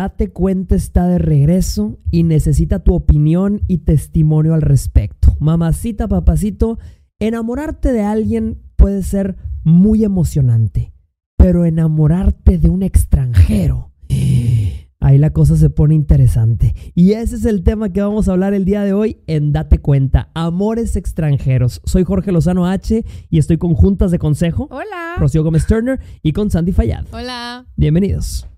Date cuenta está de regreso y necesita tu opinión y testimonio al respecto. Mamacita, papacito, enamorarte de alguien puede ser muy emocionante, pero enamorarte de un extranjero, ahí la cosa se pone interesante. Y ese es el tema que vamos a hablar el día de hoy en Date cuenta, amores extranjeros. Soy Jorge Lozano H y estoy con Juntas de Consejo. Hola. Rocío Gómez Turner y con Sandy Fallad. Hola. Bienvenidos.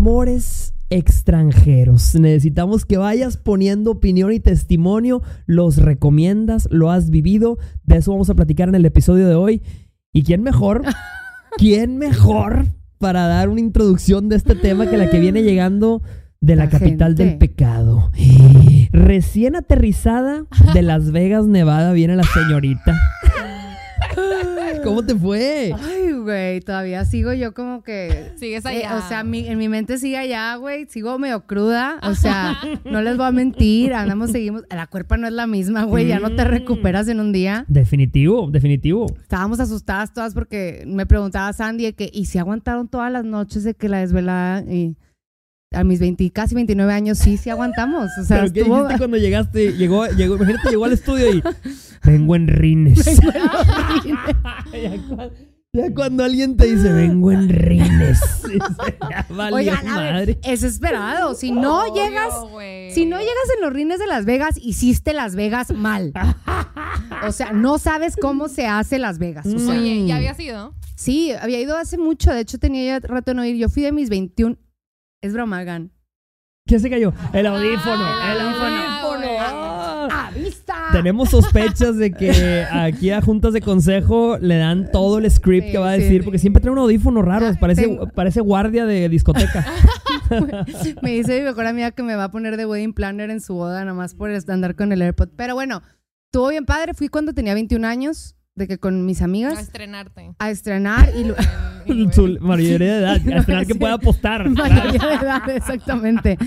Amores extranjeros. Necesitamos que vayas poniendo opinión y testimonio. Los recomiendas, lo has vivido. De eso vamos a platicar en el episodio de hoy. ¿Y quién mejor? ¿Quién mejor para dar una introducción de este tema que la que viene llegando de la, La capital gente. del pecado? Recién aterrizada de Las Vegas, Nevada, viene la señorita. ¿Cómo te fue? Ay, güey, todavía sigo yo como que... Sigues eh, allá. o sea, mi- en mi mente sigue allá, güey. Sigo medio cruda. O sea, no les voy a mentir. Andamos, seguimos. La cuerpa no es la misma, güey. Ya no te Mm. recuperas en un día. Definitivo, definitivo. Estábamos asustadas todas porque me preguntaba Sandy de que, ¿y si aguantaron todas las noches de que la desvelada? Y a mis 20, casi 29 años, sí, sí aguantamos. O sea, ¿Pero qué dijiste cuando llegaste? Llegó, llegó, imagínate, llegó al estudio y vengo en rines. ya, cua- ya cuando alguien te dice, vengo en rines. valió Oigan, a ver, madre. es esperado. Si no Obvio, llegas güey. Si no llegas en los rines de Las Vegas, hiciste Las Vegas mal. O sea, no sabes cómo se hace Las Vegas. O sea, Oye. ¿ya había sido? sí, había ido hace mucho. De hecho, tenía ya rato de no ir. Yo fui de mis 21. Es broma, Gan. ¿Qué se cayó? El audífono. Ah, el ah, audífono. güey. Ah. ¡Ah, vista! Tenemos sospechas de que aquí a juntas de consejo le dan todo el script Sí, que va a decir, sí. porque siempre trae un audífono raro, Ah, parece, tengo- parece guardia de discoteca. Me dice mi mejor amiga que me va a poner de wedding planner en su boda, nada más por andar con el AirPod. Pero bueno, estuvo bien padre. Fui cuando tenía 21 años, de que con mis A amigas, estrenarte. a estrenar y... Su mayoría de edad, a esperar que pueda apostar. Mayoría de edad, exactamente.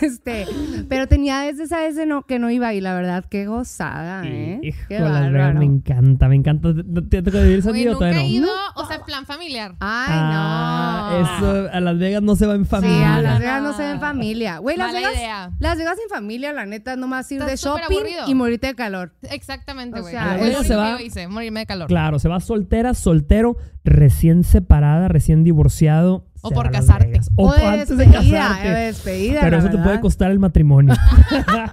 Este, pero tenía desde esa vez de no, que no iba y la verdad, qué gozada, ¿eh? Hijo, qué bárbaro. me encanta, me encanta. ¿Te, tocó vivir vida o nunca todavía he no? ido, o sea, plan familiar. Ay, Ah, no. eso, a Las Vegas no se va en Sí, familia. a Las. Vegas no se ve en familia. Güey, Las Mala Vegas, idea. Las Vegas en familia, la neta, nomás ir Está de shopping aburrido. y morirte de calor. Exactamente, O güey. sea, ella único se que va- yo hice, morirme de calor. Claro, se va soltera, soltero, recién separada, recién divorciado. O por casarte. O, de antes de despedida, casarte. eh, de despedida, Pero la eso te puede verdad. costar el matrimonio.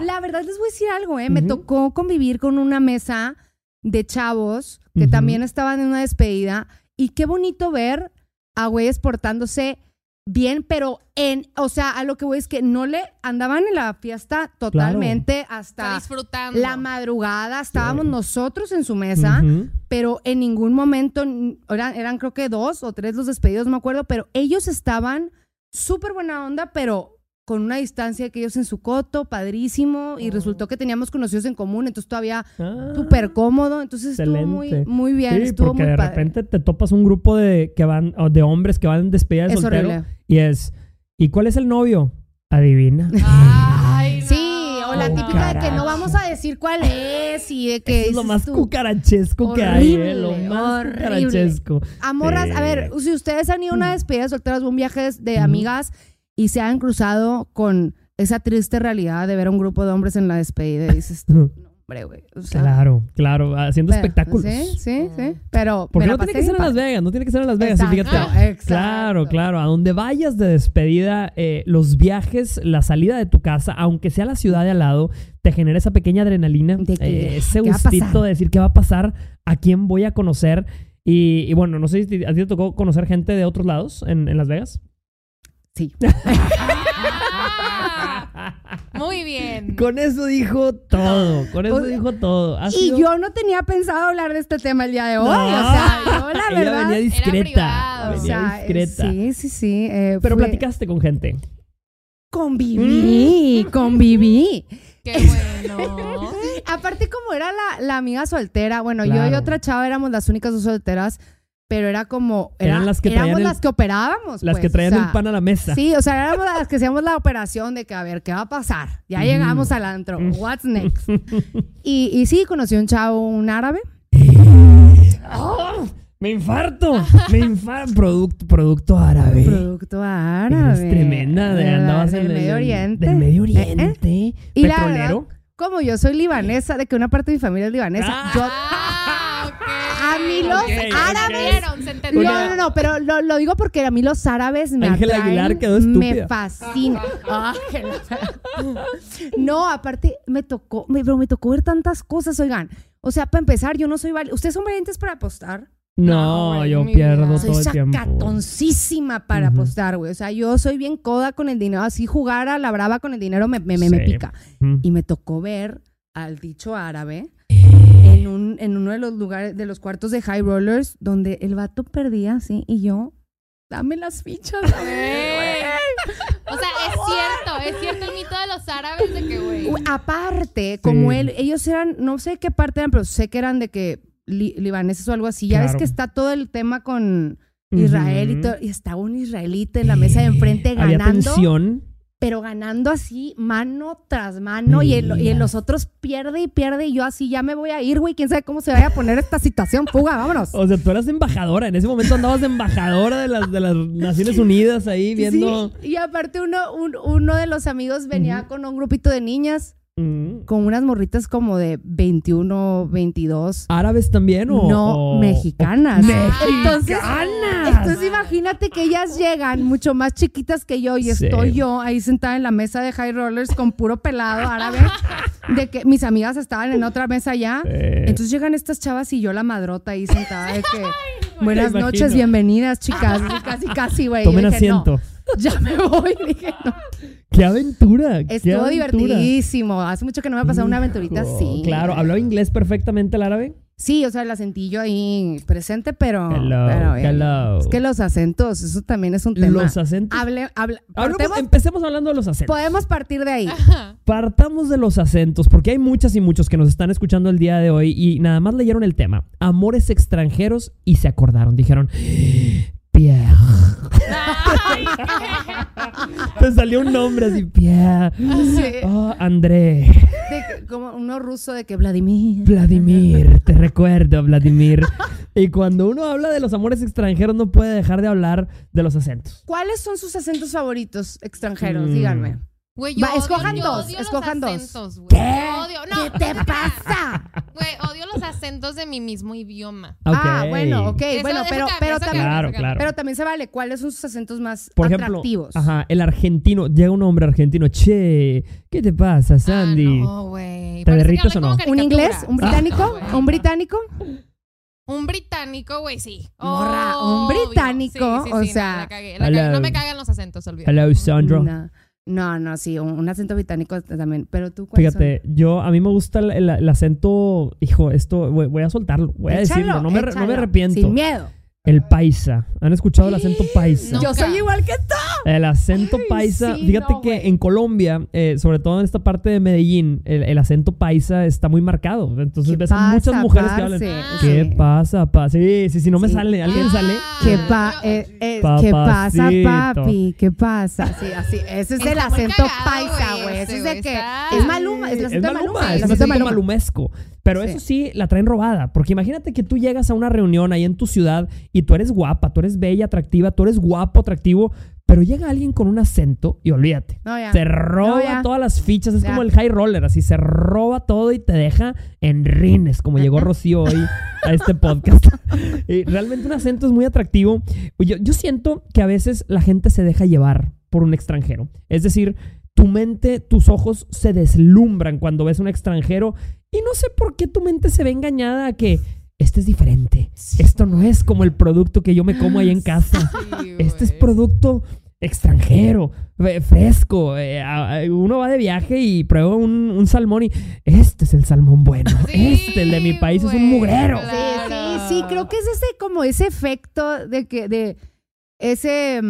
La verdad les voy a decir algo, ¿eh? Me tocó convivir con una mesa de chavos que también estaban en una despedida y qué bonito ver a güeyes portándose bien, pero en, o sea, a lo que voy es que no le andaban en la fiesta totalmente hasta disfrutando. la madrugada, estábamos Sí. nosotros en su mesa, pero en ningún momento, eran, eran creo que dos o tres los despedidos, no me acuerdo, pero ellos estaban súper buena onda, pero con una distancia que ellos en su coto, padrísimo, y Oh. resultó que teníamos conocidos en común, entonces todavía Ah. súper cómodo, entonces estuvo muy, muy bien, Sí, estuvo porque muy de padre. repente te topas un grupo de que van o de hombres que van en despedida de es soltero horrible. y es ¿y cuál es el novio? Adivina. Ay, no. Sí, o la Oh, típica de que no vamos a decir cuál es y de que Eso es lo más tú, cucarachesco que hay, ¿eh? Lo más horrible. cucarachesco. A morras, a Sí. ver, si ustedes han ido a una despedida de solteras o un viaje de- Ujú. Y se han cruzado con esa triste realidad de ver a un grupo de hombres en la despedida y dices, tú, no, hombre, güey. O sea, Claro, claro, haciendo pero- espectáculos. Sí, sí, sí. Pero. Porque no tiene que ser en Las. Vegas, no tiene que ser en Las Vegas, Exacto, fíjate. exacto. Claro, claro. A donde vayas de despedida, eh, los viajes, la salida de tu casa, aunque sea la ciudad de al lado, te genera esa pequeña adrenalina, De que, eh, ese ¿qué va a gustito de decir qué va a pasar, a quién voy a conocer. Y, y bueno, no sé si a ti te tocó conocer gente de otros lados en, en Las Vegas. Sí. Muy bien. Con eso dijo todo, con eso O sea, dijo todo. Ha Y sido- yo no tenía pensado hablar de este tema el día de hoy. No. O sea, yo la Ella verdad. venía discreta. privado. o venía sea, discreta. sí, sí, sí. eh, Pero fue- platicaste con gente. Conviví, Mm. conviví. Qué bueno. Aparte, como era la, la amiga soltera, bueno, yo y otra chava éramos las únicas dos solteras, pero era como. Era, Eran las que éramos traían el- las que operábamos. Las pues, que traían o sea, el pan a la mesa. Sí, o sea, éramos las que hacíamos la operación de que, a ver, ¿qué va a pasar? Ya Mm. llegamos al antro. What's next? Y, y sí, conocí a un chavo, un árabe. Me infarto. Me infarto. Producto, producto árabe. Producto árabe. Eres tremenda. De, andabas del en el- Medio Oriente. Del Medio Eh, eh. Oriente. Y la. Como yo soy libanesa, de que una parte de mi familia es libanesa, Ah. yo. A mí los árabes. Se. No, no, no, pero lo, lo digo porque a mí los árabes me Ángela atraen, Aguilar quedó estúpida. me fascina. No, aparte me tocó, me, pero me tocó ver tantas cosas, oigan. O sea, para empezar, yo no soy valiente. ¿Ustedes son valientes para apostar? No, No, güey, yo pierdo vida. Soy todo el tiempo. sacatoncísima para apostar, güey. O sea, yo soy bien coda con el dinero. Así jugar a la brava con el dinero me, me, me- me pica. Y me tocó ver al dicho árabe un, en uno de los lugares, de los cuartos de High Rollers, donde el vato perdía, sí, y yo, dame las fichas. Güey. O sea, es cierto, es cierto el mito de los árabes de que, güey. Aparte, como Sí. él, ellos eran, no sé qué parte eran, pero sé que eran de que li- libaneses o algo así. Ya ves Claro. que está todo el tema con Israel y Ujú. todo, y estaba un israelita en la mesa de enfrente Había ganando, tensión. Pero ganando así, mano tras mano, y, el- y el- los otros pierde y pierde, y yo así, ya me voy a ir, güey, quién sabe cómo se vaya a poner esta situación, fuga, vámonos. O sea, tú eras embajadora. En ese momento andabas de embajadora de las, de las Naciones Unidas ahí viendo. Sí, y aparte uno, un- uno de los amigos venía con un grupito de niñas, Mm. con unas morritas como de 21, 22. ¿Árabes también o...? No, o- mexicanas. Entonces, ¡Mexicanas! entonces imagínate que ellas llegan mucho más chiquitas que yo y Sí. estoy yo ahí sentada en la mesa de high rollers con puro pelado árabe, de que mis amigas estaban en otra mesa. Eh, Entonces llegan estas chavas y yo la madrota ahí sentada de que buenas noches, bienvenidas chicas, casi casi güey. Tomen dije, no, asiento. ya me voy, dije, no. ¡Qué aventura! qué Estuvo aventura! divertidísimo. Hace mucho que no me ha pasado una aventurita Hijo, así. Claro, ¿hablaba inglés perfectamente el árabe? Sí, o sea, la sentí yo ahí presente, pero. Hello, pero, hello. Es que los acentos, eso también es un tema. Los acentos. Hable, hable- Hablemos- partemos- empecemos hablando de los acentos. podemos partir de ahí. Partamos de los acentos, porque hay muchas y muchos que nos están escuchando el día de hoy y nada más leyeron el tema. Amores extranjeros y se acordaron. Dijeron, Pierre. Te salió un nombre así, Pierre. Sí. Oh, André. De como uno ruso de que Vladimir. Vladimir, te recuerdo, Vladimir. Y cuando uno habla de los amores extranjeros, no puede dejar de hablar de los acentos. ¿Cuáles son sus acentos favoritos extranjeros? Mm. Díganme. Güey, yo Va, odio- escojan yo dos, odio los escojan dos. acentos, güey. ¿Qué? Yo odio- no, ¿Qué te pasa? güey, odio los acentos de mi mismo idioma. Ah, Ok. bueno, ok. Eso- bueno, eso pero, cambia, pero también. Claro, claro. Pero también se vale. ¿Cuáles son sus acentos más Por ejemplo, atractivos? ajá, el argentino, llega un hombre argentino, che, ¿qué te pasa, Sandy? Ah, no, güey. ¿Te hablan o no? ¿Un inglés? ¿Un británico? Ah, güey. ¿Un británico? Un británico, güey, sí. Morra, un británico, Sí, sí, o sí, sea, no, la cagué, la cagué. hello. no me cagan los acentos, olvídate. Hello, Sandro. No, no, no, sí, un, un acento británico también. Pero tú, ¿cuáles Fíjate, yo, a mí me gusta el, el- el acento, hijo, esto, voy, voy a soltarlo, voy a decirlo, no me, no me arrepiento. Sin miedo. El paisa. ¿Han escuchado el acento paisa? Yo soy igual que tú. El acento Ay, paisa, sí, fíjate no, que en Colombia, eh, sobre todo en esta parte de Medellín, el, el acento paisa está muy marcado. Entonces ¿Qué ves a muchas mujeres que hablan. Ah. ¿Qué Sí. pasa, pa? Sí, sí, sí, no me Sí. sale. ¿Alguien Ah. sale? ¿Qué, Ah. pa eh, eh, ¿Qué pasa, papi? ¿Qué pasa? Sí, así. Ese es el acento cagado, paisa, güey. Ese ese, es de güey, que. está- Es Maluma, es Maluma, es Maluma. malumesco. Pero Sí. eso sí, la traen robada. Porque imagínate que tú llegas a una reunión ahí en tu ciudad y tú eres guapa, tú eres bella, atractiva, tú eres guapo, atractivo, pero llega alguien con un acento y olvídate. No, ya. Se roba No, ya. todas las fichas, es Ya. como el high roller, así se roba todo y te deja en rines, como llegó Rocío hoy a este podcast. Y realmente un acento es muy atractivo. Yo, yo siento que a veces la gente se deja llevar por un extranjero. Es decir, tu mente, tus ojos se deslumbran cuando ves un extranjero y no sé por qué tu mente se ve engañada a que este es diferente. Esto no es como el producto que yo me como ahí en casa. Sí, Este es producto extranjero, eh, fresco. eh, a- a- uno va de viaje y prueba un, un salmón y este es el salmón bueno. Sí, este, el de mi país, es un mugrero. claro. Sí, sí, sí. Creo que es ese, como ese efecto de que, de ese.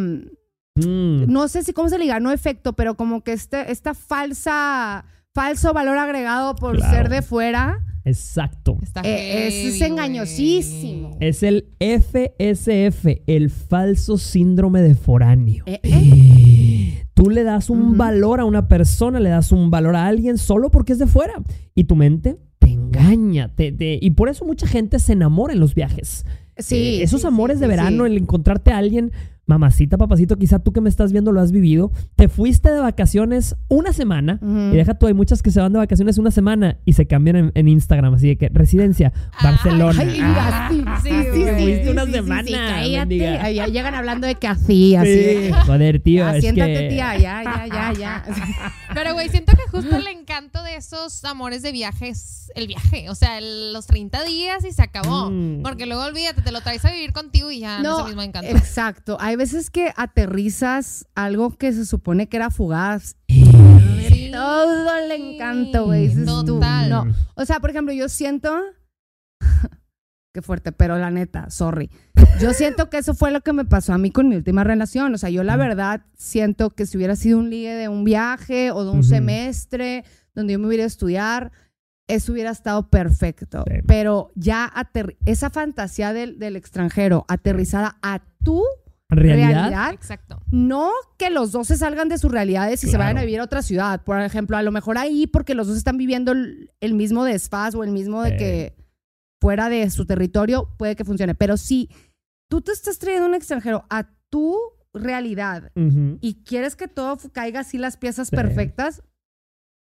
Mm, no sé si cómo se le diga, no efecto, pero como que este, esta falsa, falso valor agregado por Claro. ser de fuera, exacto. Está eh, es, heavy, es engañosísimo. Es el FSF, el falso síndrome de foráneo. Eh, eh. Tú le das un valor a una persona, le das un valor a alguien solo porque es de fuera. Y tu mente te engaña. te- te- y por eso mucha gente se enamora en los viajes. Sí, Eh, esos sí, amores sí, de verano, sí. el encontrarte a alguien, mamacita, papacito, quizá tú que me estás viendo lo has vivido, te fuiste de vacaciones una semana, y deja tú, hay muchas que se van de vacaciones una semana y se cambian en, en Instagram, así de que residencia, Barcelona. Ay, Ah, sí, sí, sí, una semana, sí, cállate. mendiga. Ay, ya llegan hablando de que así, así. sí. de- Joder, tío, Ya, es siéntate, que... tía, ya, ya, ya, ya. Pero, güey, siento que justo el encanto de esos amores de viaje es el viaje. O sea, el- los 30 días y se acabó. Mm. Porque luego olvídate, te lo traes a vivir contigo y ya no, es el mismo encanto. exacto. Hay veces que aterrizas algo que se supone que era fugaz. Sí. Todo el encanto, güey. dices tú, Total. No. O sea, por ejemplo, yo siento. Qué fuerte, pero la neta, sorry. Yo siento que eso fue lo que me pasó a mí con mi última relación. O sea, yo la verdad siento que si hubiera sido un ligue de un viaje o de un semestre donde yo me hubiera a estudiar, eso hubiera estado perfecto. Sí. Pero ya esa fantasía del, del extranjero aterrizada a tu ¿Realidad? realidad, Exacto. no que los dos se salgan de sus realidades y se vayan a vivir a otra ciudad. Por ejemplo, a lo mejor ahí porque los dos están viviendo el, el mismo desfaz o el mismo de que fuera de su territorio puede que funcione. Pero si tú te estás trayendo un extranjero a tu realidad y quieres que todo caiga así las piezas Sí. perfectas,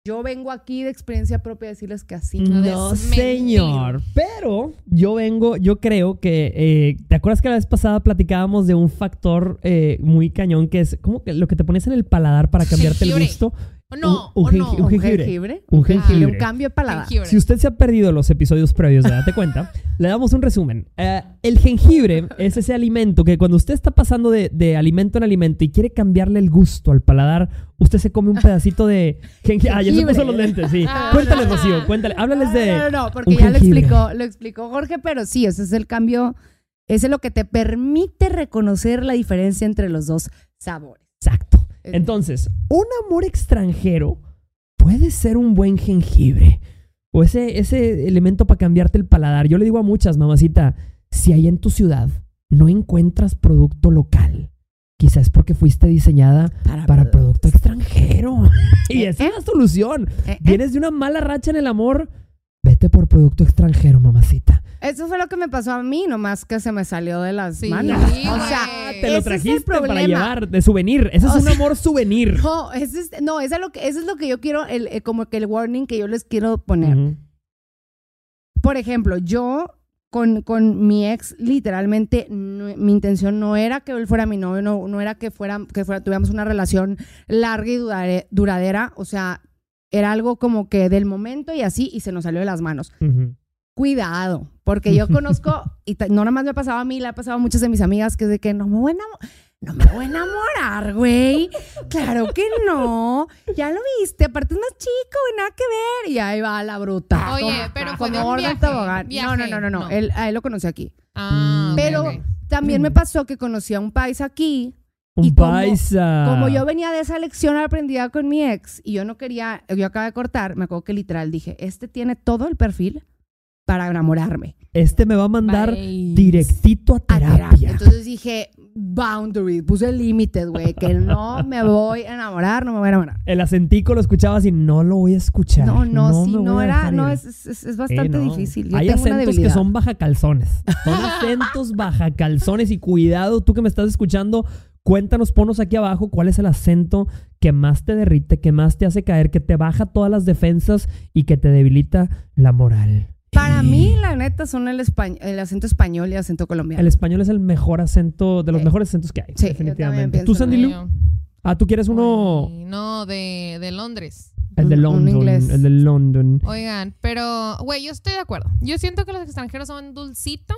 yo vengo aquí de experiencia propia a decirles que así. No, es señor. Pero yo vengo, yo creo que. eh, ¿Te acuerdas que la vez pasada platicábamos de un factor eh, muy cañón que es como que lo que te pones en el paladar para cambiarte el Jengibre. gusto? No, Un- un o no. jengi- un jengibre. jengibre. Un Ah. jengibre. Un cambio de paladar. Jengibre. Si usted se ha perdido los episodios previos de Date Cuenta, le damos un resumen. Eh, el jengibre es ese alimento que cuando usted está pasando de, de alimento en alimento y quiere cambiarle el gusto al paladar, usted se come un pedacito de jengibre. Ah, ya se puso los lentes, sí. Ah. Cuéntale, Rocío, cuéntale. Háblales de. No, no, no, porque ya lo explicó, lo explicó Jorge, pero sí, ese es el cambio, ese es lo que te permite reconocer la diferencia entre los dos sabores. Exacto. Entonces, un amor extranjero puede ser un buen jengibre. O ese, ese elemento para cambiarte el paladar. Yo le digo a muchas, mamacita, si ahí en tu ciudad no encuentras producto local, quizás es porque fuiste diseñada para producto extranjero. Y Eh, esa eh. es la solución. Eh, eh, Vienes de una mala racha en el amor, vete por producto extranjero, mamacita. Eso fue lo que me pasó a mí, nomás que se me salió de las Sí, manos. O sea, Te lo trajiste para llevar de souvenir. Ese es O un sea, amor souvenir. No, ese es, no, eso es lo que, eso es lo que yo quiero, el, eh, como que el warning que yo les quiero poner. Por ejemplo, yo con, con mi ex, literalmente, no- mi intención no era que él fuera mi novio, no, no era que fuera, que fuera, tuviéramos una relación larga y durare- duradera. O sea, era algo como que del momento y así, y se nos salió de las manos. Cuidado, porque yo conozco, y no nada más me ha pasado a mí, le ha pasado a muchas de mis amigas, que es de que no me voy a no me voy a enamorar, güey. Claro que no. Ya lo viste, aparte es más chico, güey, nada que ver. Y ahí va la bruta. Oye, pero fue de como un viaje, tobogán. viaje, No, no, no, no, no. Él, a él lo conocí aquí. Ah, Pero también me pasó que conocí a un país aquí. Un Y como- paisa. Como yo venía de esa lección aprendida con mi ex y yo no quería, yo acabo de cortar, me acuerdo que literal dije, este tiene todo el perfil para enamorarme. Este me va a mandar Bye. directito a terapia. Entonces dije, boundary, puse límites, güey, que no me voy a enamorar, no me voy a enamorar. El acentico lo escuchabas y no lo voy a escuchar. No, no, no voy a era, no, es, es, es Sí, bastante no. difícil. Yo Hay tengo una acentos que son baja calzones. Son acentos baja calzones y cuidado, tú que me estás escuchando, cuéntanos, ponos aquí abajo cuál es el acento que más te derrite, que más te hace caer, que te baja todas las defensas y que te debilita la moral. Para mí, la neta, son el, españ- el acento español y el acento colombiano. El español es el mejor acento, de los Sí. mejores acentos que hay, Sí, definitivamente. ¿Tú, Sandy Lu? Ah, ¿tú quieres uno? Uy, No, de, de Londres. El de London. El de London. Oigan, pero, güey, yo estoy de acuerdo. Yo siento que los extranjeros son dulcito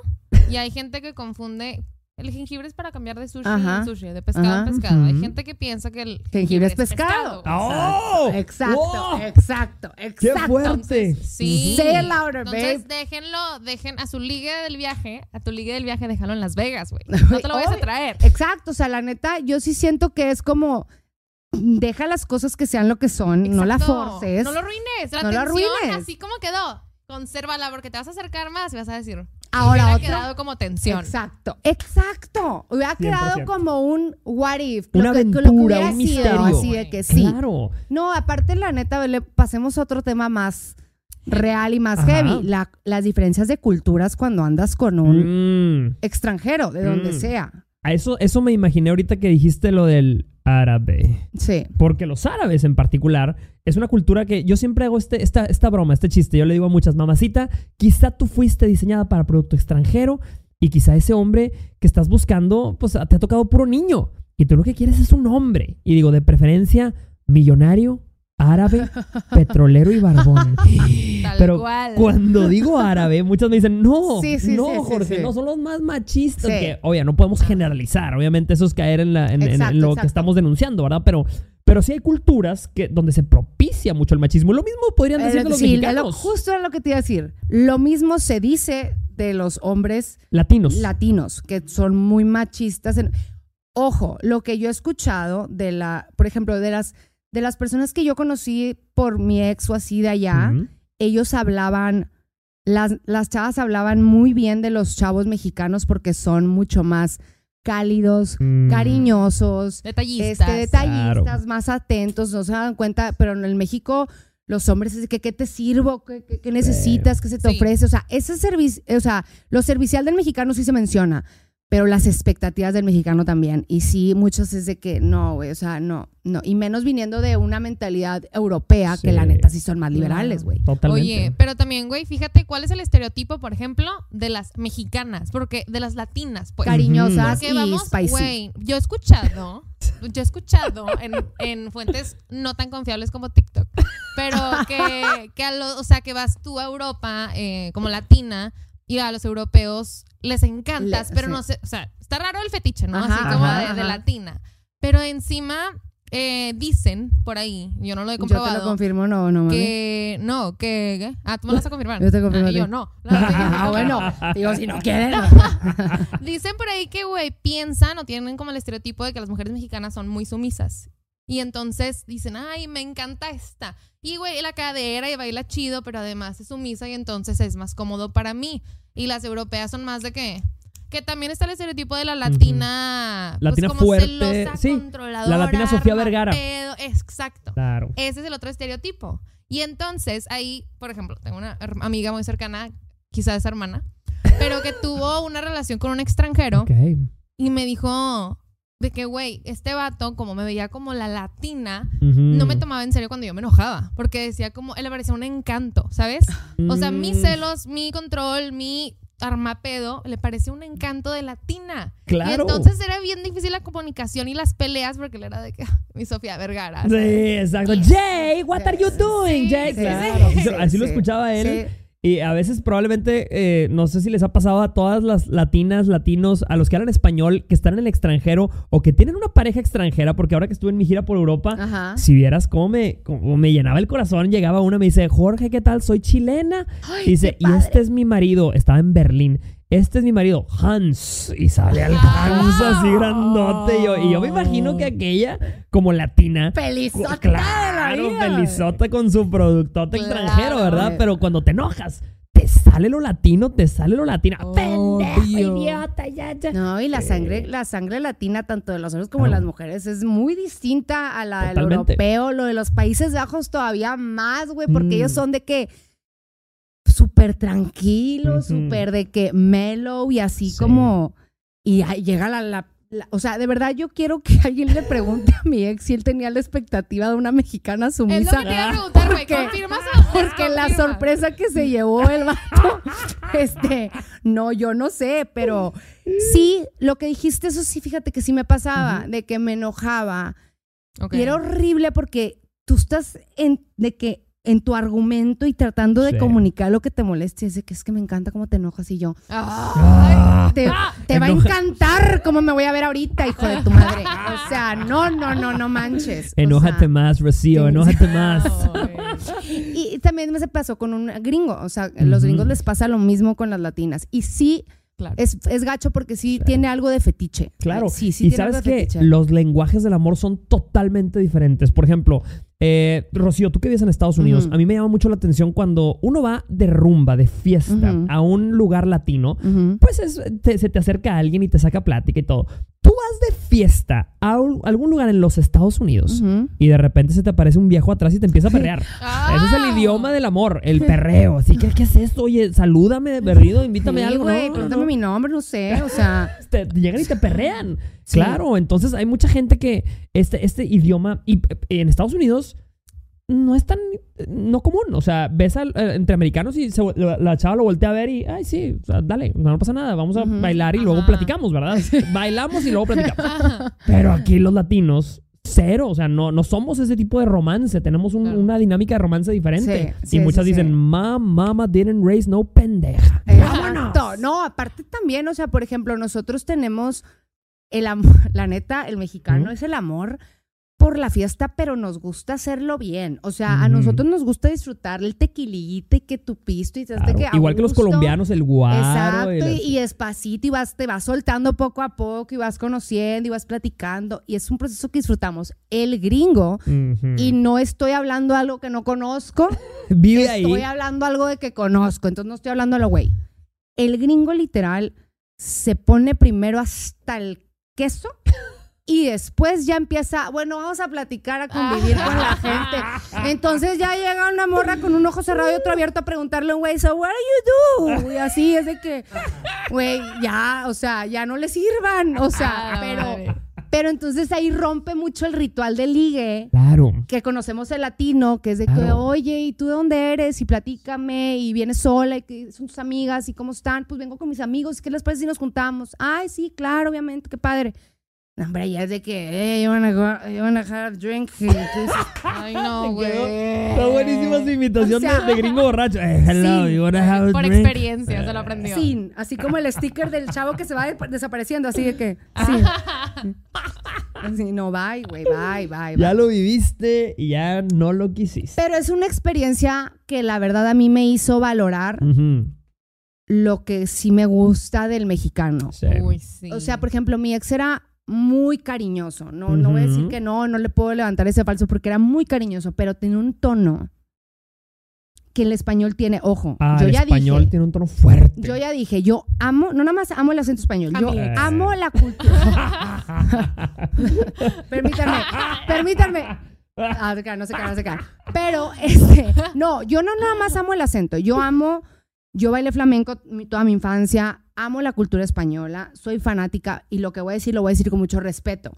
y hay gente que confunde. El jengibre es para cambiar de sushi Ajá. en sushi, de pescado Ajá. en pescado. Hay gente que piensa que el Jengibre es pescado. ¡Oh! Exacto, ¡Oh! exacto, ¡Qué exacto. fuerte! Sí. Say it louder, babe. Entonces, déjenlo, dejen a su ligue del viaje, a tu ligue del viaje, déjalo en Las Vegas, güey. No te lo vayas a traer. Exacto, o sea, la neta, yo sí siento que es como deja las cosas que sean lo que son, no la Exacto. forces. No lo arruines. La No lo arruines. así como quedó. Consérvala porque te vas a acercar más y vas a decir. Ahora hubiera otro. quedado como tensión. Exacto, exacto. Hubiera quedado 100%. como un what if. Una lo que, lo que aventura, hubiera un sido, misterio. Así de que sí. Claro. No, aparte, la neta, le pasemos a otro tema más real y más Ajá. heavy. La- las diferencias de culturas cuando andas con un Mm. extranjero, de donde Mm. sea. A eso, eso me imaginé ahorita que dijiste lo del árabe. Sí. Porque los árabes en particular es una cultura que yo siempre hago este, esta, esta broma, este chiste. Yo le digo a muchas, mamacita, quizá tú fuiste diseñada para producto extranjero y quizá ese hombre que estás buscando, pues te ha tocado puro niño. Y tú lo que quieres es un hombre. Y digo, de preferencia, millonario, árabe, petrolero y barbón. Tal Pero cual. cuando digo árabe, muchos me dicen, no, Sí, sí, no, sí, Jorge, no, son los más machistas. Que, no podemos generalizar. Obviamente eso es caer en, la- en- en- en Exacto, lo que estamos denunciando, ¿verdad? Pero, pero sí hay culturas que, donde se propicia mucho el machismo. Lo mismo podrían decir de los sí, mexicanos. lo- justo era lo que te iba a decir. Lo mismo se dice de los hombres Latinos. latinos, que son muy machistas. en- Ojo, lo que yo he escuchado de la, por ejemplo, de las, de las personas que yo conocí por mi ex o así de allá, ellos hablaban, las, las chavas hablaban muy bien de los chavos mexicanos porque son mucho más cálidos, Mm. cariñosos, Detallistas. este, detallistas, Claro. más atentos, no se dan cuenta, pero en el México los hombres es de que qué te sirvo, qué, qué- qué necesitas, qué se te Sí. ofrece, o sea, ese servicio, o sea, lo servicial del mexicano sí se menciona, pero las expectativas del mexicano también, y sí, muchas es de que no, güey, o sea, no, no, y menos viniendo de una mentalidad europea, que la neta sí son más liberales, güey. Totalmente. Oye, pero también, güey, fíjate cuál es el estereotipo, por ejemplo, de las mexicanas, porque de las latinas, pues. Cariñosas Porque y vamos, spicy. güey, yo he escuchado, yo he escuchado en, en fuentes no tan confiables como TikTok, pero que, que a lo- o sea, que vas tú a Europa eh, como latina y a los europeos les encantas, Le- pero sí. no sé, o sea, está raro el fetiche, ¿no? Ajá, Así como ajá, de, latina. Pero encima eh, dicen por ahí, yo no lo he Yo te comprobado. lo confirmo, no, no. Que no, que ah, tú me lo vas a confirmar. Yo te confirmo Ah, yo no. No, Ah, bueno, digo, si no quieren. Dicen por ahí que, güey, piensan o tienen como el estereotipo de que las mujeres mexicanas son muy sumisas. Y entonces dicen, ay, me encanta esta. Y, güey, la cadera y baila chido, pero además es sumisa y entonces es más cómodo para mí. Y las europeas son más de qué? Que también está el estereotipo de la latina. pues, Latina como fuerte, celosa, sí. controladora, La latina Sofía Vergara. pedo. Exacto. Claro. Ese es el otro estereotipo. Y entonces ahí, por ejemplo, tengo una amiga muy cercana, quizás hermana, pero que tuvo una relación con un extranjero Ok. y me dijo de que, güey, este vato, como me veía como la latina, no me tomaba en serio cuando yo me enojaba, porque decía como, él le parecía un encanto, ¿sabes? O sea, mis Mm, celos, mi control, mi armapedo, le parecía un encanto de latina. Claro. Y entonces era bien difícil la comunicación y las peleas porque él era de que, "Ah, mi Sofía Vergara. Sí, exacto. Y- Jay, what are you doing, Sí, Jay? sí, Claro. sí, Así- Así lo escuchaba él. Y a veces probablemente, eh, no sé si les ha pasado a todas las latinas, latinos, a los que hablan español, que están en el extranjero o que tienen una pareja extranjera, porque ahora que estuve en mi gira por Europa, Ajá. si vieras cómo me, cómo me llenaba el corazón, llegaba una y me dice, Jorge, ¿qué tal? Soy chilena. dice, y este es mi marido, estaba en Berlín. Este es mi marido, Hans. Y sale al Hans así grandote. Y yo, y yo me imagino que aquella, como latina, Felizota Claro, de la vida. felizota con su productote Claro. extranjero, ¿verdad? Pero cuando te enojas, te sale lo latino, te sale lo latino. ¡Pendejo, Obvio. idiota! Ya, ya! No, y la sangre, la sangre latina, tanto de los hombres como de Claro. las mujeres, es muy distinta a la del Totalmente. europeo. Lo de los Países Bajos todavía más, güey, porque Mm. ellos son de que súper tranquilos, Ujú. súper de que mellow y así Sí. como. Y llega la, la- la- O sea, de verdad yo quiero que alguien le pregunte a mi ex si él tenía la expectativa de una mexicana Es lo sumisa. que te iba a preguntar, güey. Porque- ¿Confirmas o Porque la sorpresa que se llevó el vato, este, no, yo no sé, pero sí, lo que dijiste, eso sí, fíjate que sí me pasaba, de que me enojaba. Ok. Y era horrible porque tú estás en, de que en tu argumento y tratando de Sí. comunicar lo que te molesta, y es que es que me encanta cómo te enojas y yo, Ah. te, te va a encantar cómo me voy a ver ahorita, hijo de tu madre. O sea, no, no, no, no manches. O Enójate sea, más, Rocío, enójate más. Y, y también me se pasó con un gringo. O sea, a los gringos les pasa lo mismo con las latinas. Y sí, Claro. es, es gacho porque sí tiene algo de fetiche. Claro. Sí, sí y tiene sabes algo de que fetiche. los lenguajes del amor son totalmente diferentes. Por ejemplo, eh, Rocío, tú que vives en Estados Unidos, a mí me llama mucho la atención cuando uno va de rumba, de fiesta, a un lugar latino. Pues es- te- se te acerca alguien y te saca plática y todo. Tú vas de fiesta a un- algún lugar en los Estados Unidos y de repente se te aparece un viejo atrás y te empieza a perrear. Ah. Ese es el idioma del amor, el perreo. Así que, ¿qué es esto? Oye, salúdame, berrido, invítame Sí, a algo. güey, No, pregúntame no. mi nombre, no sé, o sea. Te, te llegan y te perrean. Sí. Claro, entonces hay mucha gente que este, este idioma, y en Estados Unidos no es tan, no común. O sea, ves al- eh, entre americanos y se la, la chava lo voltea a ver y, ay, sí, o sea, dale, no pasa nada, vamos a bailar y luego platicamos, ¿verdad? Bailamos y luego platicamos. Ajá. Pero aquí los latinos, cero. O sea, no, no somos ese tipo de romance. Tenemos un- Claro. una dinámica de romance diferente. Sí, sí, y muchas sí, dicen. "Ma- mama didn't raise no pendeja. Exacto. No, aparte también, o sea, por ejemplo, nosotros tenemos el amor, la neta, el mexicano es el amor por la fiesta, pero nos gusta hacerlo bien. O sea, a nosotros nos gusta disfrutar el tequilita y que tu pisto y Claro. que Igual que los colombianos, el guaro. Exacto, y, y despacito y vas, te vas soltando poco a poco y vas conociendo y vas platicando y es un proceso que disfrutamos. El gringo, y no estoy hablando algo que no conozco, Vive ahí. estoy hablando algo de que conozco, entonces no estoy hablando a lo güey. El gringo literal se pone primero hasta el queso y después ya empieza, bueno, vamos a platicar, a convivir con la gente. Entonces ya llega una morra con un ojo cerrado y otro abierto a preguntarle a un güey, so what do you do? Y así es de que, güey, ya, o sea, ya no le sirvan, o sea, Ah, pero, pero entonces ahí rompe mucho el ritual del ligue Claro. que conocemos el latino, que es de que, oye, ¿y tú de dónde eres? Y platícame, y vienes sola, y que son tus amigas, y cómo están. Pues vengo con mis amigos, ¿qué les parece si nos juntamos? Ay, sí, claro, obviamente, qué padre. No, hombre, ya es de que, eh, you wanna, go- you wanna have a drink. Ay, no, güey. Está buenísima su imitación O sea- de, de gringo borracho. Eh, hello, Sí. you wanna have a Por drink? experiencia se lo aprendió. sin, así como el sticker del chavo que se va de- desapareciendo, así de que, sí. Así, no, bye, güey, bye, bye, Ya bye. lo viviste y ya no lo quisiste. Pero es una experiencia que la verdad a mí me hizo valorar lo que sí me gusta del mexicano. Sí. Uy, sí. O sea, por ejemplo, mi ex era muy cariñoso. No, no voy a decir que no, no le puedo levantar ese falso porque era muy cariñoso, pero tenía un tono que el español tiene. Ojo, Ah, yo el ya español dije. tiene un tono fuerte. Yo ya dije, yo amo, no nada más amo el acento español, yo amo la cultura. permítanme, permítanme. Ah, no se cae, no se cae. Pero, este, no, yo no nada más amo el acento, yo amo, yo bailé flamenco toda mi infancia, amo la cultura española, soy fanática y lo que voy a decir lo voy a decir con mucho respeto,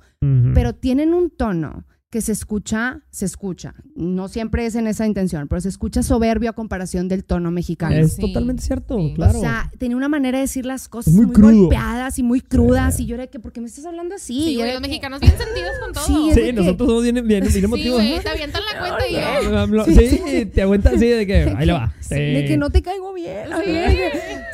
pero tienen un tono que se escucha, se escucha, no siempre es en esa intención, pero se escucha soberbio a comparación del tono mexicano. Es Sí. totalmente cierto, Sí. claro. O sea, tenía una manera de decir las cosas muy muy, golpeadas y muy crudas. Y yo era que, ¿por qué me estás hablando así? Sí, Y yo los que- mexicanos bien sentidos con todo. Sí, sí, que- nosotros somos bien, bien, bien Sí, emotivos. güey, te avientan la cuenta y yo. Hablo- Sí, te aguantas así de que ahí le va. Sí, de que no te caigo bien. así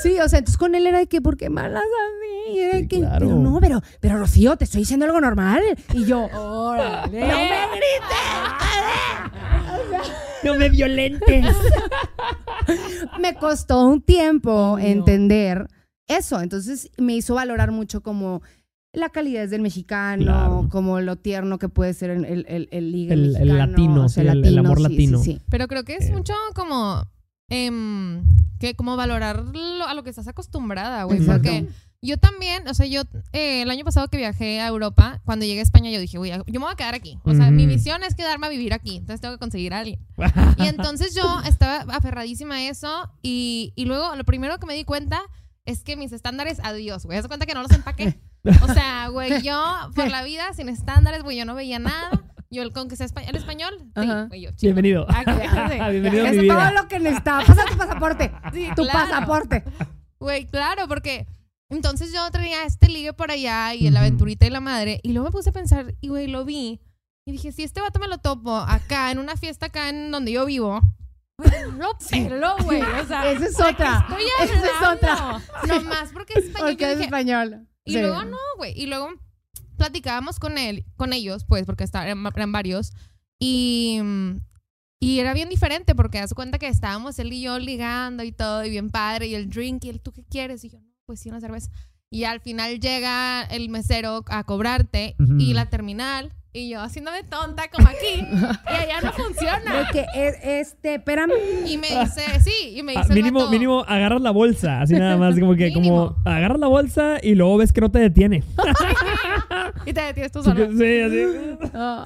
Sí, o sea, entonces con él era de que, ¿por qué malas a mí? Y era Sí, que, claro. pero no, pero, pero Rocío, te estoy diciendo algo normal. Y yo, Órale. No me grites. No me violentes. me costó un tiempo entender eso. Entonces me hizo valorar mucho como la calidez del mexicano, Claro. como lo tierno que puede ser el, el, el, el ligue El- el mexicano, latino, o sea, sí, el- el amor sí, sí, latino. sí. Pero creo que es Eh. mucho como. em, que como valorar lo- a lo que estás acostumbrada, güey. Porque yo también, o sea, yo eh, el año pasado que viajé a Europa, cuando llegué a España, yo dije, güey, yo me voy a quedar aquí. O sea, mi misión es quedarme a vivir aquí. Entonces tengo que conseguir a alguien. Y entonces yo estaba aferradísima a eso. Y, y luego lo primero que me di cuenta es que mis estándares, adiós, güey. Haz de cuenta que no los empaqué. O sea, güey, yo por la vida sin estándares, güey, yo no veía nada. Yo el con que sea espa- el español, sí, yo, chido. Bienvenido. Aquí, sí. Bienvenido mi Es todo lo que necesitaba. Pasa tu pasaporte. Sí, tu claro. pasaporte. Güey, claro, porque entonces yo traía este ligue por allá y la Ujú. aventurita y la madre. Y luego me puse a pensar, y güey, lo vi. Y dije, si este vato me lo topo acá, en una fiesta acá en donde yo vivo, lo pelo, güey. O sea, Esa es otra. estoy Esa es otra. Nomás porque es español. Porque es dije- español. y Sí. luego no, güey. Y luego platicábamos con él, con ellos, pues, porque estaban, eran, varios. Y, y era bien diferente porque das cuenta que estábamos él y yo ligando y todo, y bien padre, y el drink, y él, ¿tú qué quieres? Y yo, no, pues sí, una cerveza. Y al final llega el mesero a cobrarte y la terminal, y yo haciéndome tonta como aquí, y allá no funciona. De que, es- este, espérame. Y me dice, sí, y me Ah, dice el mínimo, vato, mínimo agarras la bolsa, así nada más, como que Mínimo. como agarras la bolsa y luego ves que no te detiene. Y te detienes tú solo. sí, así. Ah.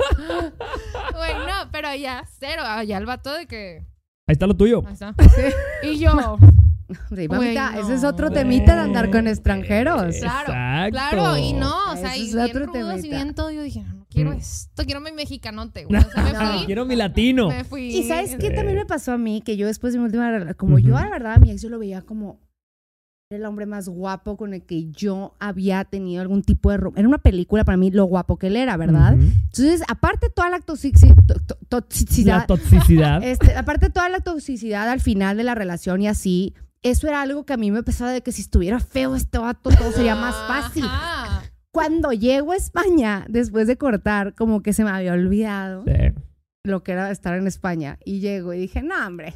Güey, no, pero ya, cero. Ya el vato de que. Ahí está lo tuyo. Ahí está. Y yo. Sí, mamita, ese es otro temita de andar con extranjeros. Claro, Exacto. claro, y no, o sea, Ese y es bien otro rudos y bien todo. Yo dije, no, no quiero Mm. esto, quiero mi mexicanote, güey. O sea, me No. fui. Quiero mi latino. Me fui. Y sabes qué también me pasó a mí, que yo después de mi última relación, como yo la verdad a mi ex yo lo veía como era el hombre más guapo con el que yo había tenido algún tipo de... Era una película para mí lo guapo que él era, ¿verdad? Entonces, aparte toda la toxici- to- to- toxicidad, La toxicidad. este, aparte toda la toxicidad al final de la relación y así, eso era algo que a mí me pesaba de que si estuviera feo este vato todo sería más fácil. Ajá. Cuando llego a España, después de cortar, como que se me había olvidado Sí. lo que era estar en España. Y llego y dije, no, hombre,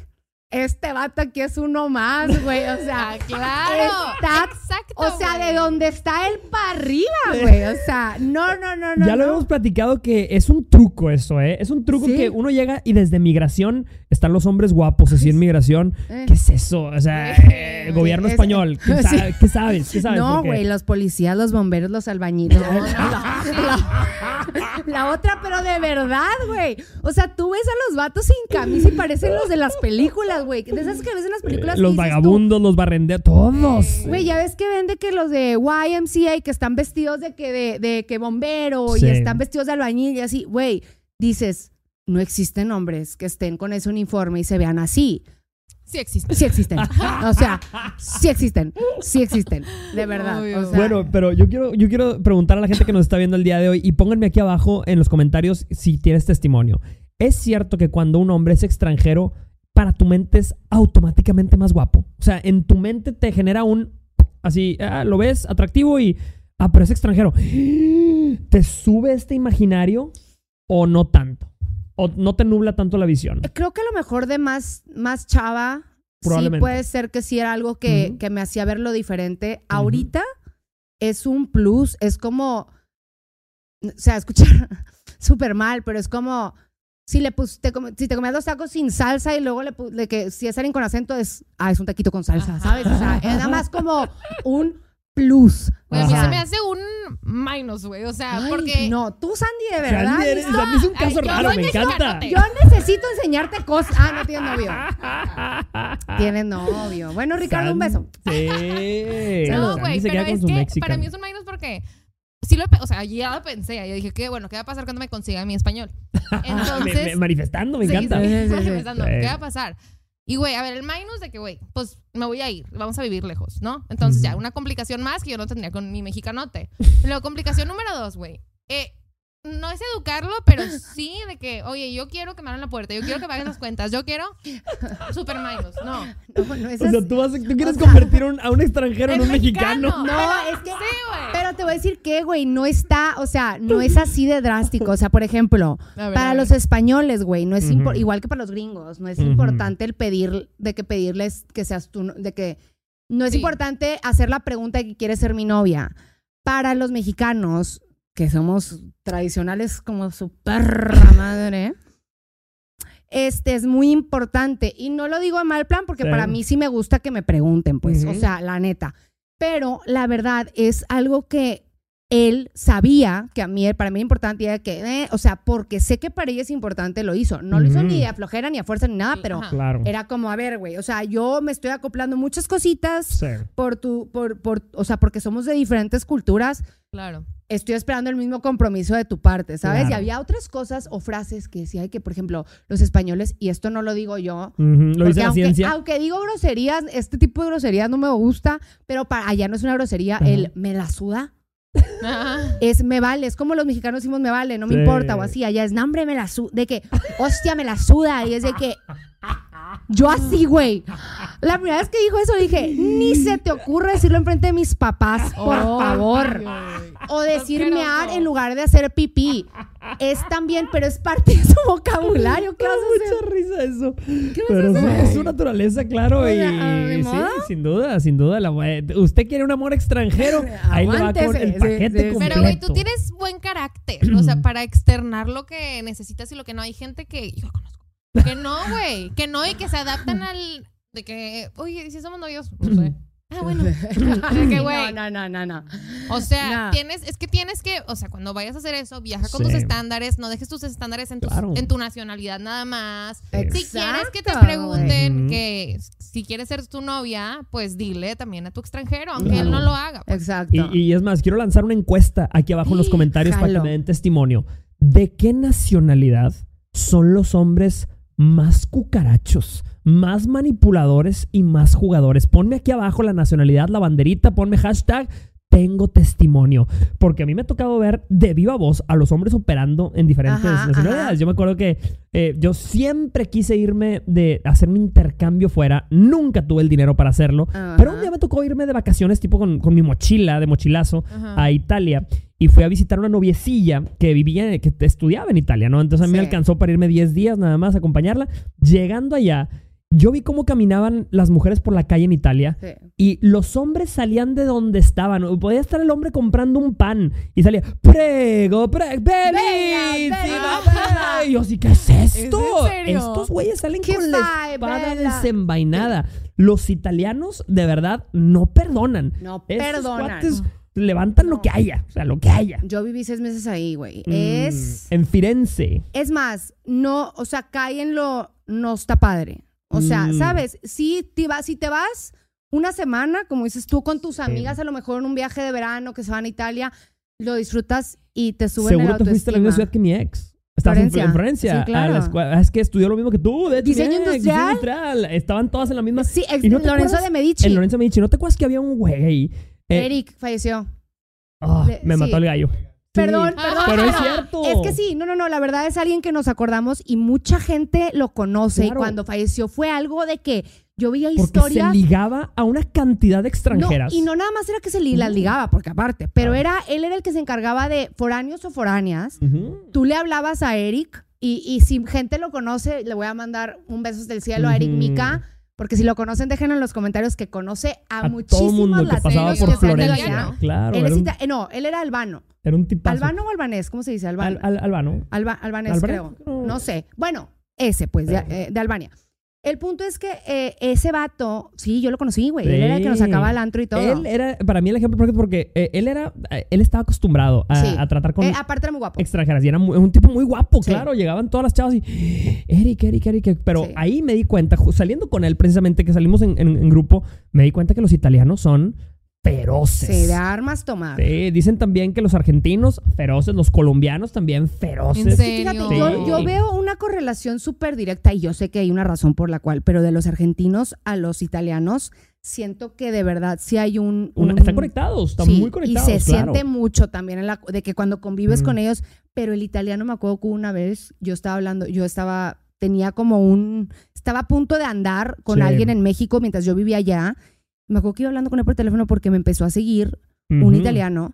este vato aquí es uno más, güey. O sea, Ah, claro. Está- Exacto. o sea, de donde está él para arriba, güey. O sea, no, no, no, no. ya lo no. hemos platicado que es un truco eso, ¿eh? Es un truco Sí. que uno llega y desde migración están los hombres guapos así en migración. Eh. ¿Qué es eso? O sea, eh, gobierno Es- español. ¿Qué, Sí. sabe- qué sabes? ¿Qué sabes? No, güey, los policías, los bomberos, los albañiles. No, no, la, sí. la- la otra, pero de verdad, güey. O sea, tú ves a los vatos sin camisa y parecen los de las películas, güey. De esas que ves en las películas. los dices tú, vagabundos, los barrenderos, todos. Güey, ya ves que vende que los de YMCA que están vestidos de que de, de que bombero Sí. y están vestidos de albañil y así, güey, dices, no existen hombres que estén con ese uniforme y se vean así. Sí existe. Sí existen. O sea, sí existen. Sí existen. De verdad. Obvio. O sea, Bueno, pero yo quiero, yo quiero preguntar a la gente que nos está viendo el día de hoy y pónganme aquí abajo en los comentarios si tienes testimonio. ¿Es cierto que cuando un hombre es extranjero, para tu mente es automáticamente más guapo? O sea, en tu mente te genera un, así, ah, lo ves atractivo y, ah, pero es extranjero. ¿Te sube este imaginario o no tanto? ¿O no te nubla tanto la visión? creo que a lo mejor de más, más chava, sí puede ser que sí era algo que, que me hacía verlo diferente. Ahorita es un plus, es como, o sea, escuchar súper mal, pero es como si le pus, te come- si te comías los tacos sin salsa y luego le, de que si es alguien con acento es, ah, es un taquito con salsa, Ajá. ¿sabes? O sea, es nada más como un plus. A mí se me hace un minus, güey. O sea, Ay, porque. no, tú Sandy de verdad. Sandy, eres- no. Sandy es un caso yo raro, me encanta. Yo necesito enseñarte cosas. Ah, no tienes novio. Tienes novio. Bueno, Ricardo, un beso. Sí. No, güey, pero es que para mí es un minus porque. Sí lo, o sea, ya lo pensé, ya dije, ¿qué, bueno, ¿qué va a pasar cuando me consiga mi español? Entonces, me- manifestando, me Sí, encanta. sí, Sí, manifestando, Sí. ¿Qué va a pasar? Y, güey, a ver, el minus de que, güey, pues me voy a ir, vamos a vivir lejos, ¿no? Entonces, ya, una complicación más que yo no tendría con mi mexicanote. Luego, complicación número dos, güey. Eh, no es educarlo, pero sí de que, oye, yo quiero que me abran la puerta, yo quiero que hagan las cuentas, yo quiero super minus, no. No, no, O esas- sea, tú, vas a- tú quieres o sea- convertir un- a un extranjero en un mexicano. mexicano. No, es que. Sí, güey. Pero te voy a decir que, güey, no está, o sea, no es así de drástico. O sea, por ejemplo, ver, para los españoles, güey, no es impor- igual que para los gringos, no es importante el pedir, de que pedirles que seas tú, de que no es Sí. importante hacer la pregunta de que quieres ser mi novia. Para los mexicanos, que somos tradicionales como su perra madre, este es muy importante. Y no lo digo en mal plan, porque Sí. para mí sí me gusta que me pregunten, pues, o sea, la neta. Pero la verdad es algo que él sabía que a mí, para mí era importante, y era que, eh, o sea, porque sé que para ella es importante, lo hizo. No lo hizo ni a flojera, ni a fuerza, ni nada, pero. Claro. era como, a ver, güey, o sea, yo me estoy acoplando muchas cositas Sí. por tu, por, por, o sea, porque somos de diferentes culturas, Claro. estoy esperando el mismo compromiso de tu parte, ¿sabes? Y había otras cosas o frases que decía que, por ejemplo, los españoles, y esto no lo digo yo, Lo porque dice la aunque, ciencia. aunque digo groserías, este tipo de groserías no me gusta, pero para allá no es una grosería, el me la suda. Ajá. Es me vale, es como los mexicanos decimos me vale, no me Sí. importa, o así, allá es no, hombre, me la suda, de que, hostia, me la suda, y es de que, yo así, güey. La primera vez que dijo eso dije, ni se te ocurre decirlo enfrente de mis papás, por Ay, favor. O decir mear en lugar de hacer pipí. Es también, pero es parte de su vocabulario. ¿Qué Me vas da a hacer? mucha risa eso. ¿Qué vas Pero a es, hacer? es su naturaleza, claro. O Y, sea, ¿de sí, sin duda, sin duda. la- usted quiere un amor extranjero. Ahí le va con el paquete sí, sí. completo. Pero, güey, tú tienes buen carácter. O sea, para externar lo que necesitas y lo que no. Hay gente que yo conozco. Que no, güey. Que no y que se adaptan al. De que, oye, si somos novios, no sé. Ah, bueno. De que, güey. no, no, no, no. O sea, No. tienes, es que tienes que, o sea, cuando vayas a hacer eso, viaja con Sí. tus estándares, no dejes tus estándares en tu, Claro. en tu nacionalidad nada más. Si quieres que te pregunten que si quieres ser tu novia, pues dile también a tu extranjero, aunque Claro. él no lo haga. pues. Exacto. Y, y es más, quiero lanzar una encuesta aquí abajo en los comentarios para que me den testimonio. ¿De qué nacionalidad son los hombres más cucarachos, más manipuladores y más jugadores? Ponme aquí abajo la nacionalidad, la banderita, ponme hashtag. Tengo testimonio. Porque a mí me ha tocado ver de viva voz a los hombres operando en diferentes Ajá, nacionalidades. ajá. Yo me acuerdo que eh, yo siempre quise irme de hacer un intercambio fuera. Nunca tuve el dinero para hacerlo. Ajá. Pero un día me tocó irme de vacaciones, tipo con, con mi mochila de mochilazo, a Italia. Y fui a visitar una noviecilla que vivía, que estudiaba en Italia, ¿no? Entonces a mí me Sí. alcanzó para irme 10 días nada más a acompañarla. Llegando allá, yo vi cómo caminaban las mujeres por la calle en Italia. Sí. Y los hombres salían de donde estaban. Podía estar el hombre comprando un pan y salía, prego, prego, bellísima. Y yo así, ¿qué es esto? Estos güeyes salen con la espada bella. desenvainada. Los italianos, de verdad, no perdonan. No Esos perdonan. cuates levantan lo que haya. O sea, lo que haya. Yo viví seis meses ahí, güey. Mm, Es. En Firenze. Es más, no, o sea, cae en lo no está padre. O sea, Mm. ¿sabes? Si te, vas, si te vas una semana, como dices tú, con tus amigas, a lo mejor en un viaje de verano que se van a Italia, lo disfrutas y te suben Seguro el te fuiste a la misma ciudad que mi ex. Estabas en- Florencia. en Florencia. Sí, claro. a la escuela. Es que estudió lo mismo que tú. De mi ¿Diseño ex, industrial? industrial. Estaban todas en la misma. Sí, ex- ¿Y no Lorenzo acuerdas? de Medici. En Lorenzo Medici. ¿No te acuerdas que había un güey ahí? Eh, Eric falleció. de- me sí. mató el gallo. Sí. Perdón, perdón. Pero es cierto. Es que sí, no, no, no, la verdad es alguien que nos acordamos y mucha gente lo conoce. Claro. Y cuando falleció fue algo de que yo veía Porque historias. se ligaba a una cantidad de extranjeras. No, y no nada más era que se li- las ligaba, porque aparte, pero Ah. era, él era el que se encargaba de foráneos o foráneas. Tú le hablabas a Eric y, y si gente lo conoce, le voy a mandar un beso del cielo a Eric. Mica, porque si lo conocen, déjenlo en los comentarios que conoce a, A muchísimos todo mundo que latinos que ido Florencia. allá. Claro. Él era, un, eh, no, él era albano. era un tipazo. ¿Albano o albanés? ¿Cómo se dice? Al- Albano. al- albano. Alba- albanés, ¿Albanés? creo. No. No sé. Bueno, ese, pues, de, eh, de Albania. El punto es que eh, ese vato, sí, yo lo conocí, güey. Él era el que nos sacaba al antro y todo. Él era, para mí, el ejemplo perfecto porque eh, él era, eh, él estaba acostumbrado a, Sí. a tratar con aparte era muy guapo. extranjeras y era muy- un tipo muy guapo, Sí. claro. Llegaban todas las chavas y Eric, Eric, Eric. Pero ahí me di cuenta, saliendo con él precisamente, que salimos en, en- en grupo, me di cuenta que los italianos son feroces. Sí, de armas tomar. Sí, dicen también que los argentinos feroces, los colombianos también feroces. ¿En serio? fíjate, yo, Sí. yo veo una correlación súper directa y yo sé que hay una razón por la cual, pero de los argentinos a los italianos, siento que de verdad sí hay un... Una- están conectados, están sí, muy conectados. Y se claro. siente mucho también en la, de que cuando convives Mm. con ellos, pero el italiano me acuerdo que una vez yo estaba hablando, yo estaba, tenía como un, estaba a punto de andar con Sí. alguien en México mientras yo vivía allá. Me acuerdo que iba hablando con él por teléfono porque me empezó a seguir un Ujú. italiano.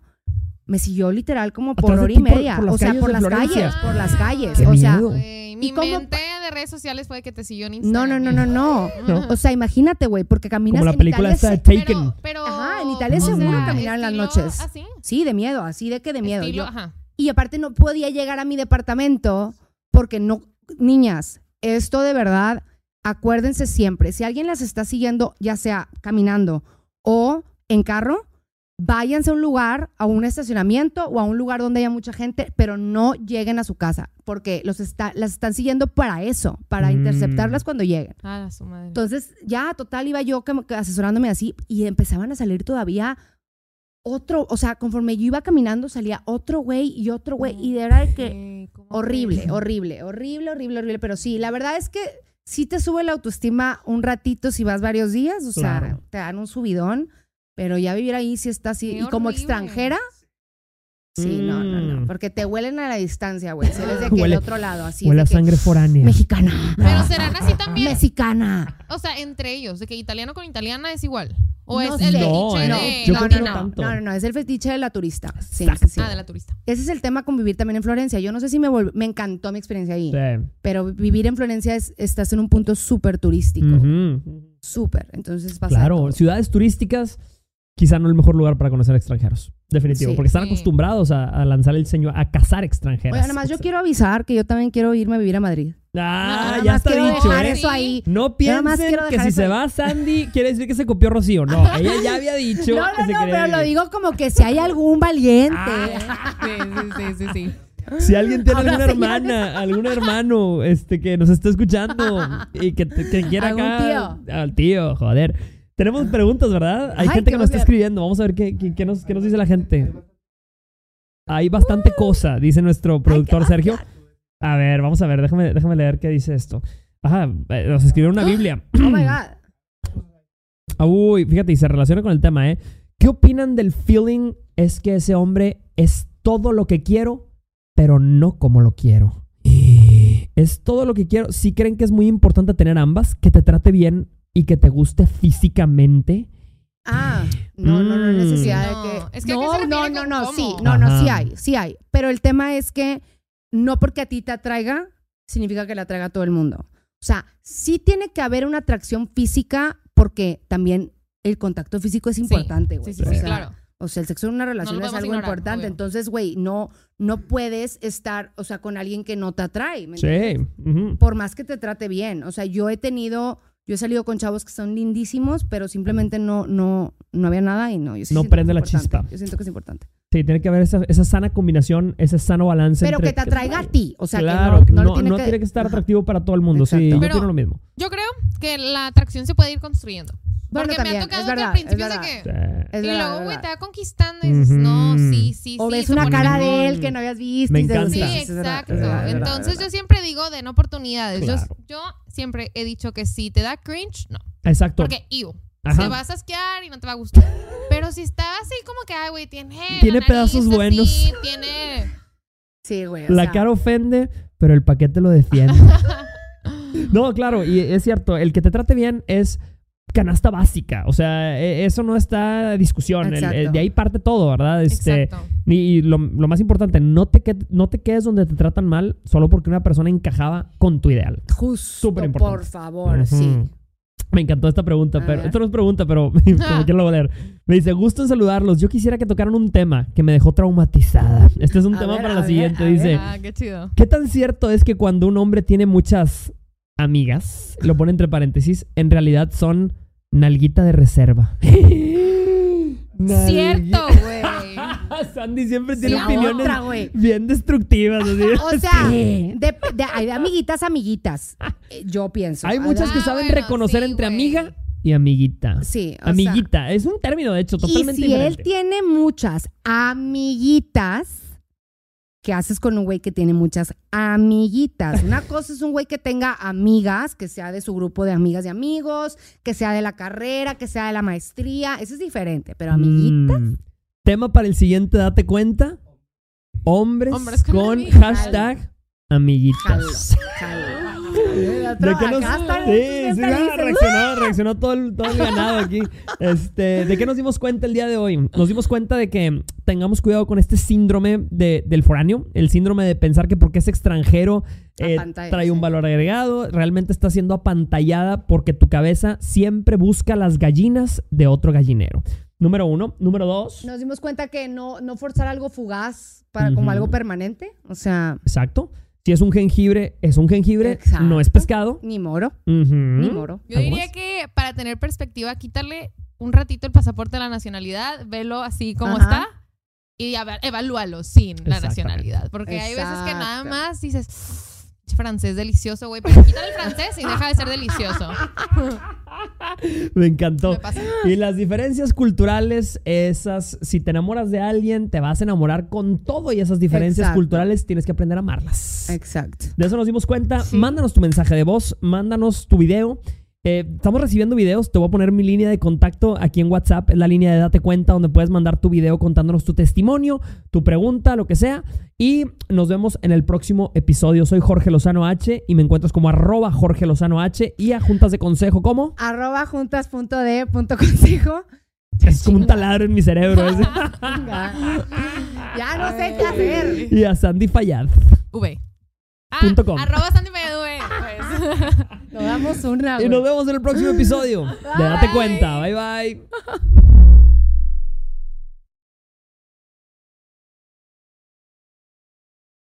Me siguió literal como por hora y por- media. por las o sea, por las Florencia. calles, por las calles. Qué o sea, miedo. Güey, mi ¿Y cómo mente de redes sociales fue que te siguió en Instagram. no, no, no, no. No. O sea, imagínate, güey, porque caminas Como la en película Italia esta de se- Taken. Pero, pero, Ajá, en Italia es seguro sea, caminar en las noches. Así. Sí, de miedo, así de que de miedo. Estilo, Yo- ajá. Y aparte no podía llegar a mi departamento porque no, niñas, esto de verdad, acuérdense siempre, si alguien las está siguiendo, ya sea caminando o en carro, váyanse a un lugar, a un estacionamiento o a un lugar donde haya mucha gente, pero no lleguen a su casa, porque los está, las están siguiendo para eso, para Mm. interceptarlas cuando lleguen. Ah, su madre. Entonces, ya, total, iba yo como que asesorándome así y empezaban a salir todavía otro, o sea, conforme yo iba caminando salía otro güey y otro güey y de verdad que Güey, ¿cómo horrible, horrible, horrible, horrible, horrible, pero sí, la verdad es que sí te sube la autoestima un ratito si vas varios días, o sea, Claro. te dan un subidón, pero ya vivir ahí sí está así Qué y como horrible. extranjera Sí, no, no, no. Mm. Porque te huelen a la distancia, güey. Si eres de que Huele- del otro lado, así. Huele a sangre foránea. Mexicana. Pero serán así también. Mexicana. O sea, entre ellos, de que italiano con italiana es igual. O No es el sé. Fetiche eh, de. yo no, creo no, no no, tanto. no, no, no, es el fetiche de la turista. Sí, Exacto. sí, sí. Ah, de la turista. Ese es el tema con vivir también en Florencia. Yo no sé si me volv- me encantó mi experiencia ahí, Sí. pero vivir en Florencia es, estás en un punto súper turístico. Ujú. Súper. Entonces pasa. Claro, todo. ciudades turísticas, quizá no el mejor lugar para conocer extranjeros. Definitivo, Sí. porque están Sí. acostumbrados a, a lanzar el ceño, a cazar extranjeras. Oiga, nada más yo quiero avisar que yo también quiero irme a vivir a Madrid. Ah, ya está dicho, ¿eh? eso ahí. No piensen que si se ahí. va Sandy, quiere decir que se copió Rocío. No, ella ya había dicho No, que no, se no, pero lo digo como que si hay algún valiente. Ah. Sí, sí, sí, sí, sí. Si alguien tiene Habrá alguna hermana, algún hermano este, que nos esté escuchando y que, que quiera ¿Algún acá. Al tío, joder. Tenemos preguntas, ¿verdad? Hay Ay, gente que nos está escribiendo. Vamos a ver qué, qué- qué nos, qué nos dice la gente. Hay bastante cosa, dice nuestro productor Sergio. A ver, vamos a ver, déjame, déjame leer qué dice esto. Ajá, eh, nos escribió una Biblia. Oh my God. Ah, Uy, fíjate, y se relaciona con el tema, ¿eh? ¿Qué opinan del feeling es que ese hombre es todo lo que quiero, pero no como lo quiero? Es todo lo que quiero. Si creen que es muy importante tener ambas, que te trate bien y que te guste físicamente. Ah, no, no, no hay necesidad No, de que. es que ¿a qué no, no, no, no, sí, no, no, sí hay, sí hay. Pero el tema es que no porque a ti te atraiga, significa que le atraiga a todo el mundo. O sea, sí tiene que haber una atracción física porque también el contacto físico es importante, güey. Sí, sí, o, sí, sea, claro. o sea, el sexo en una relación es algo ignorar, importante. obvio. Entonces, güey, no, no puedes estar, o sea, con alguien que no te atrae. ¿me Sí. por más que te trate bien. O sea, yo he tenido, yo he salido con chavos que son lindísimos, pero simplemente no, no, no había nada y no. Yo sí No prende la importante. chispa. Yo siento que es importante. Sí, tiene que haber esa, esa sana combinación, ese sano balance. Pero entre que te atraiga a ti. O sea, claro, que no, no, no, le no tiene, que, estar Ajá. atractivo para todo el mundo. Sí, Exacto. yo Pero- lo mismo. Yo creo que la atracción se puede ir construyendo. Bueno, Porque también, me ha tocado es que verdad, al principio es verdad. que... Sí. Es y verdad, luego, güey, verdad. te va conquistando y dices, no, Ujú. sí, sí, O sí. ves una cara mejor. de él que no habías visto. Me encanta. Sí, verdad, exacto. es verdad, es verdad, Entonces es yo verdad. siempre digo, den oportunidades. Yo, siempre he dicho que si te da cringe, no. Exacto. Porque, iu, Ajá. te vas a asquear y no te va a gustar. Pero si está así como que, ay, güey, tiene... Tiene nariz pedazos así, buenos. Tiene... Sí, güey. La sea, cara ofende, pero el paquete lo defiende. no, claro, y es cierto, el que te trate bien es canasta básica. O sea, e- eso no está discusión. El- el- Exacto. de ahí parte todo, ¿verdad? Este, Exacto. y y lo, lo más importante, no te, que- no te quedes donde te tratan mal solo porque una persona encajaba con tu ideal. Justo, Súper importante. por favor, sí. Me encantó esta pregunta, A pero ver. esto no es pregunta, pero como quiero leer. Me dice, gusto en saludarlos. Yo quisiera que tocaran un tema que me dejó traumatizada. Este es un A tema ver, para la ver, siguiente. Dice, ver. Ah, qué chido. ¿qué tan cierto es que cuando un hombre tiene muchas amigas, lo pone entre paréntesis, en realidad son nalguita de reserva? Cierto, güey. Sandy siempre tiene La opiniones otra, güey. bien destructivas. así. O sea, de, de- hay de amiguitas, amiguitas. Eh, Yo pienso. Hay muchas que Ah, saben bueno, reconocer sí, entre güey. amiga y amiguita. Sí, o sea, Amiguita, es un término de hecho Y totalmente si él tiene muchas amiguitas, ¿qué haces con un güey que tiene muchas amiguitas? Una cosa es un güey que tenga amigas, que sea de su grupo de amigas y amigos, que sea de la carrera, que sea de la maestría. Eso es diferente, pero amiguitas. Mm. Tema para el siguiente, date cuenta. Hombres, Hombres con hashtag amiguitas. ¿De qué nos- Sí, sí, ah, reaccionó, reaccionó todo el, todo el ganado aquí. Este, ¿De qué nos dimos cuenta el día de hoy? Nos dimos cuenta de que tengamos cuidado con este síndrome de- del foráneo, el síndrome de pensar que porque es extranjero eh, trae un sí. valor agregado, realmente está siendo apantallada porque tu cabeza siempre busca las gallinas de otro gallinero. Número uno. Número dos. Nos dimos cuenta que no, no forzar algo fugaz para como algo permanente. O sea, Exacto. Si es un jengibre, es un jengibre, Exacto. no es pescado. ni moro, ni moro. Yo diría que para tener perspectiva, quitarle un ratito el pasaporte de la nacionalidad, velo así como Ajá. está y a evalúalo sin la nacionalidad. Porque hay veces que nada más dices, "Ch, francés delicioso, güey, pero quítale el francés y deja de ser delicioso. Me encantó. Me. Y las diferencias culturales, esas, si te enamoras de alguien, te vas a enamorar con todo y esas diferencias Exacto. culturales tienes que aprender a amarlas. Exacto. De eso nos dimos cuenta. Sí. Mándanos tu mensaje de voz, mándanos tu video. Eh, estamos recibiendo videos. Te voy a poner mi línea de contacto aquí en WhatsApp. Es la línea de Date Cuenta donde puedes mandar tu video contándonos tu testimonio, tu pregunta, lo que sea. Y nos vemos en el próximo episodio. Soy Jorge Lozano H y me encuentras como arroba Jorge Lozano H y a Juntas de Consejo como... Arroba juntas.de.consejo. Es como un taladro en mi cerebro. ese. ya no sé qué hacer. y a Sandy Fayad. V. Ah, Punto com. arroba Sandy. Nos damos una. Y güey. nos vemos en el próximo episodio. De Date. Cuenta. Bye bye.